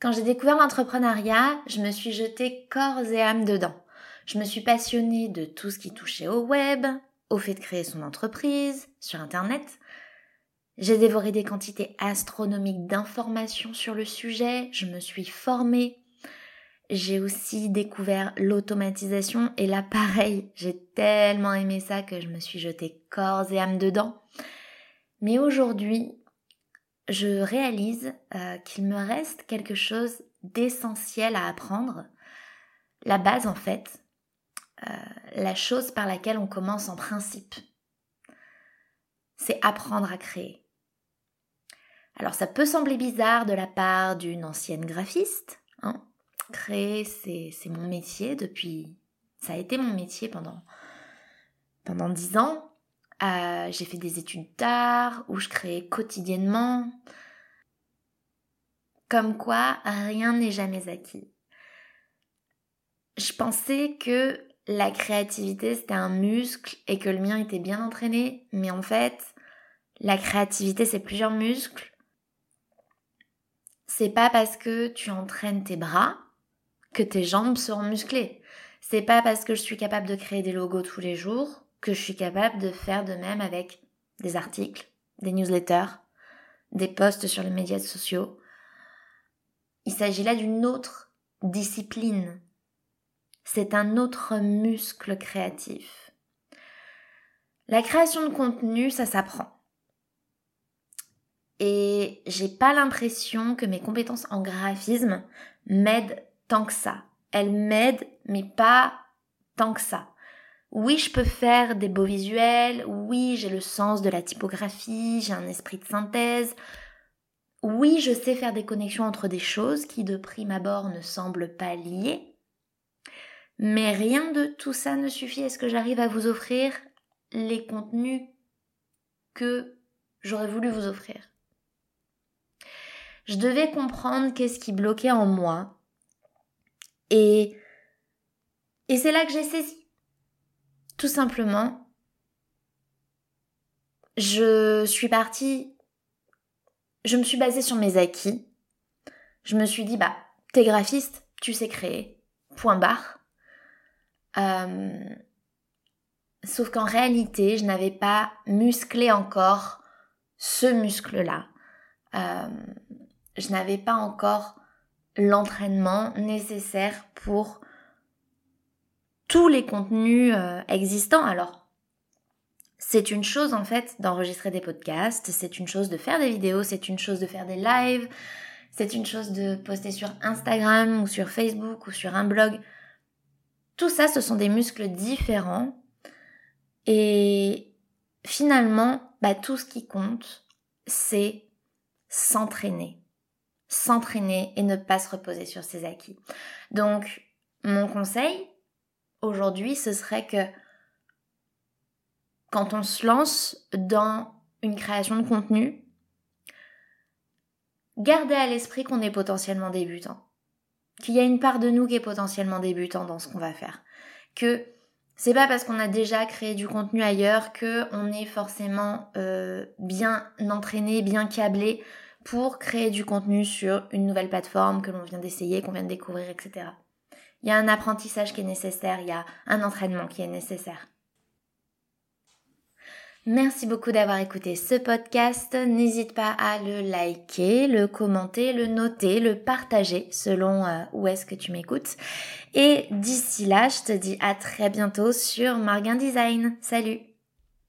Quand j'ai découvert l'entrepreneuriat, je me suis jetée corps et âme dedans. Je me suis passionnée de tout ce qui touchait au web, au fait de créer son entreprise, sur Internet. J'ai dévoré des quantités astronomiques d'informations sur le sujet, je me suis formée. J'ai aussi découvert l'automatisation et là pareil, j'ai tellement aimé ça que je me suis jetée corps et âme dedans. Mais aujourd'hui, je réalise euh, qu'il me reste quelque chose d'essentiel à apprendre. La base en fait, euh, la chose par laquelle on commence en principe, c'est apprendre à créer. Alors ça peut sembler bizarre de la part d'une ancienne graphiste. Hein. Créer, c'est mon métier depuis... Ça a été mon métier pendant pendant dix ans. Euh, j'ai fait des études d'art où je créais quotidiennement. Comme quoi, rien n'est jamais acquis. Je pensais que la créativité c'était un muscle et que le mien était bien entraîné, mais en fait, la créativité c'est plusieurs muscles. C'est pas parce que tu entraînes tes bras que tes jambes seront musclées. C'est pas parce que je suis capable de créer des logos tous les jours que je suis capable de faire de même avec des articles, des newsletters, des posts sur les médias sociaux. Il s'agit là d'une autre discipline. C'est un autre muscle créatif. La création de contenu, ça s'apprend. Et j'ai pas l'impression que mes compétences en graphisme m'aident tant que ça. Elles m'aident, mais pas tant que ça. Oui, je peux faire des beaux visuels, oui, j'ai le sens de la typographie, j'ai un esprit de synthèse. Oui, je sais faire des connexions entre des choses qui de prime abord ne semblent pas liées. Mais rien de tout ça ne suffit à ce que j'arrive à vous offrir les contenus que j'aurais voulu vous offrir? Je devais comprendre qu'est-ce qui bloquait en moi. Et, et c'est là que j'ai saisi tout simplement, je suis partie, je me suis basée sur mes acquis. Je me suis dit, bah, t'es graphiste, tu sais créer, point barre. Euh, sauf qu'en réalité, je n'avais pas musclé encore ce muscle-là. Euh, je n'avais pas encore l'entraînement nécessaire pour tous les contenus euh, existants. Alors, c'est une chose en fait d'enregistrer des podcasts, c'est une chose de faire des vidéos, c'est une chose de faire des lives, c'est une chose de poster sur Instagram ou sur Facebook ou sur un blog. Tout ça, ce sont des muscles différents. Et finalement, bah, tout ce qui compte, c'est s'entraîner. S'entraîner et ne pas se reposer sur ses acquis. Donc, mon conseil, aujourd'hui, ce serait que quand on se lance dans une création de contenu, gardez à l'esprit qu'on est potentiellement débutant. Qu'il y a une part de nous qui est potentiellement débutant dans ce qu'on va faire. Que c'est pas parce qu'on a déjà créé du contenu ailleurs que on est forcément euh, bien entraîné, bien câblé pour créer du contenu sur une nouvelle plateforme que l'on vient d'essayer, qu'on vient de découvrir, etc. Il y a un apprentissage qui est nécessaire, il y a un entraînement qui est nécessaire. Merci beaucoup d'avoir écouté ce podcast. N'hésite pas à le liker, le commenter, le noter, le partager selon euh, où est-ce que tu m'écoutes. Et d'ici là, je te dis à très bientôt sur Marguin Design. Salut